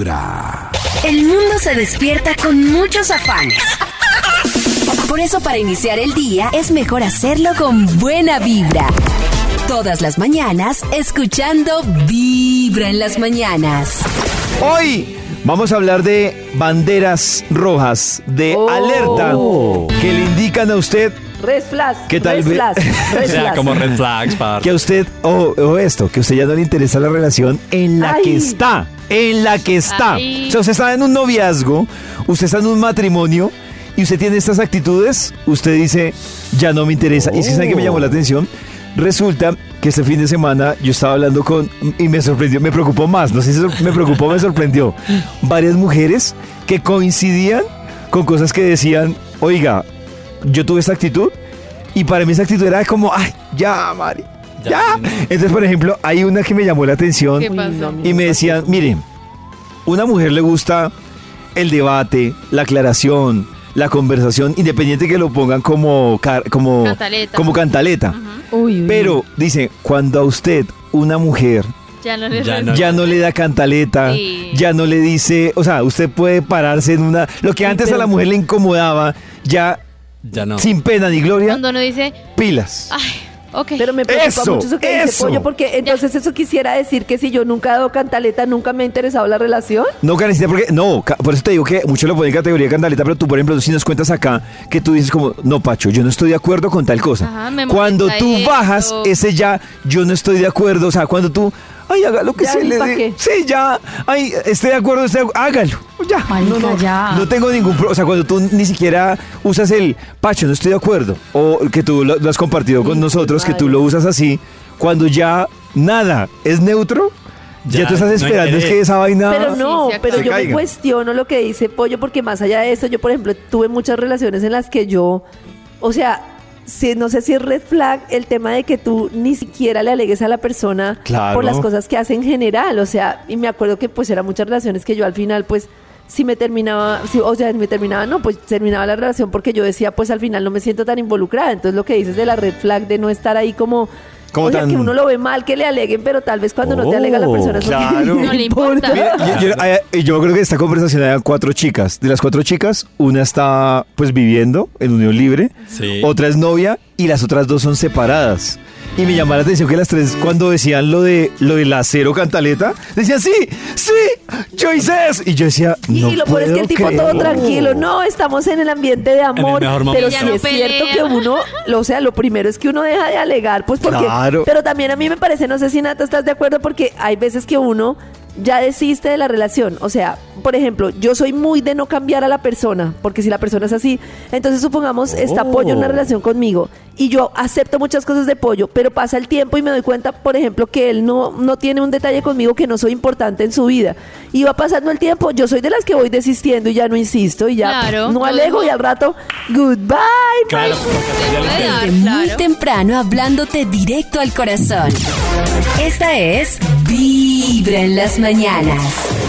Vibra. El mundo se despierta con muchos afanes. Por eso para iniciar el día es mejor hacerlo con buena vibra. Todas las mañanas escuchando Vibra en las mañanas. Hoy vamos a hablar de banderas rojas de Oh. alerta que le indican a usted Red flash. ¿Qué tal Red ve- flash. Red O sea, como red flags, par. que a usted o, o esto, que a usted ya no le interesa la relación en la Ay. que está, en la que está. Ay. O sea, usted está en un noviazgo, usted está en un matrimonio y usted tiene estas actitudes, usted dice, ya no me interesa. Y es que sabe que me llamó la atención. Resulta que este fin de semana yo estaba hablando con, y me sorprendió, me preocupó más, no sé si me preocupó o me sorprendió, varias mujeres que coincidían con cosas que decían, oiga, yo tuve esta actitud y para mí esa actitud era como, ay, ya, Mari, ya. Ya, no. Entonces, por ejemplo, hay una que me llamó la atención ¿Qué Uy, pasó? no, y me decían, miren, una mujer le gusta el debate, la aclaración, la conversación, independiente que lo pongan como, como Cantaleta. Como cantaleta. Uy, uy. Pero, dice, cuando a usted, una mujer, Ya no le Ya respondo. no. ya no le da cantaleta, Sí. ya no le dice, o sea, usted puede pararse en una... Lo que Sí, antes a la mujer le incomodaba, ya Ya no. sin pena ni gloria, Cuando uno dice, pilas. ay, ok. Pero me preocupa Eso, mucho eso que eso. dice Pollo, porque entonces eso quisiera decir que si yo nunca he dado cantaleta, nunca me ha interesado la relación. No, Karencita, porque no, ca- por eso te digo que muchos lo ponen en categoría de cantaleta, pero tú, por ejemplo, si nos cuentas acá que tú dices como, no, Pacho, yo no estoy de acuerdo con tal cosa. Ajá, me cuando molesta tú esto. bajas ese ya, yo no estoy de acuerdo, o sea, cuando tú, ay, haga lo que Ya, se ¿y le pa' dé. qué? Sí, ya, ay, esté de acuerdo, esté de acu- hágalo, ya. Marica, no, no, ya. no tengo ningún problema, o sea, cuando tú ni siquiera usas el, Pacho, no estoy de acuerdo, o que tú lo, lo has compartido con Sí, nosotros, que tú lo usas así, cuando ya nada es neutro, ya, Ya, tú estás no esperando es que esa vaina... Pero no, pero yo me cuestiono lo que dice Pollo, porque más allá de eso, yo, por ejemplo, tuve muchas relaciones en las que yo, o sea, si, no sé si es red flag el tema de que tú ni siquiera le alegues a la persona Claro. por las cosas que hace en general, o sea, y me acuerdo que pues eran muchas relaciones que yo al final pues si me terminaba, si, o sea, me terminaba, no, pues terminaba la relación porque yo decía, pues al final no me siento tan involucrada. Entonces lo que dices de la red flag de no estar ahí como, Como o sea, tan- que uno lo ve mal que le aleguen, pero tal vez cuando no te alega la Oh, persona es porque claro. No le importa. Mira, yo, yo- eh, yo creo que esta conversación era cuatro chicas. De las cuatro chicas, una está pues viviendo en unión libre, Sí. otra es novia y las otras dos son separadas. Y me llamó la atención que las tres, cuando decían lo de lo de la cero cantaleta, decían, sí, sí, yo hice eso. Y yo decía, no y lo peor es que el tipo puedo todo creer". tranquilo, no, estamos en el ambiente de amor, pero sí no es cierto que uno, lo- o sea, lo primero es que uno deja de alegar, pues porque, Claro. pero también a mí me parece, no sé si Nata estás de acuerdo, porque hay veces que uno ya desiste de la relación, o sea, por ejemplo, yo soy muy de no cambiar a la persona, porque si la persona es así, entonces supongamos está Pollo en una Oh. relación conmigo y yo acepto muchas cosas de Pollo, pero pasa el tiempo y me doy cuenta, por ejemplo, que él no, no tiene un detalle conmigo que no soy importante en su vida. Y va pasando el tiempo, yo soy de las que voy desistiendo y ya no insisto y ya Claro, no alego digo- y al rato, goodbye. Claro, bye". porque puede dar, Desde muy claro. temprano hablándote directo al corazón. Esta es Vibra las mañanas.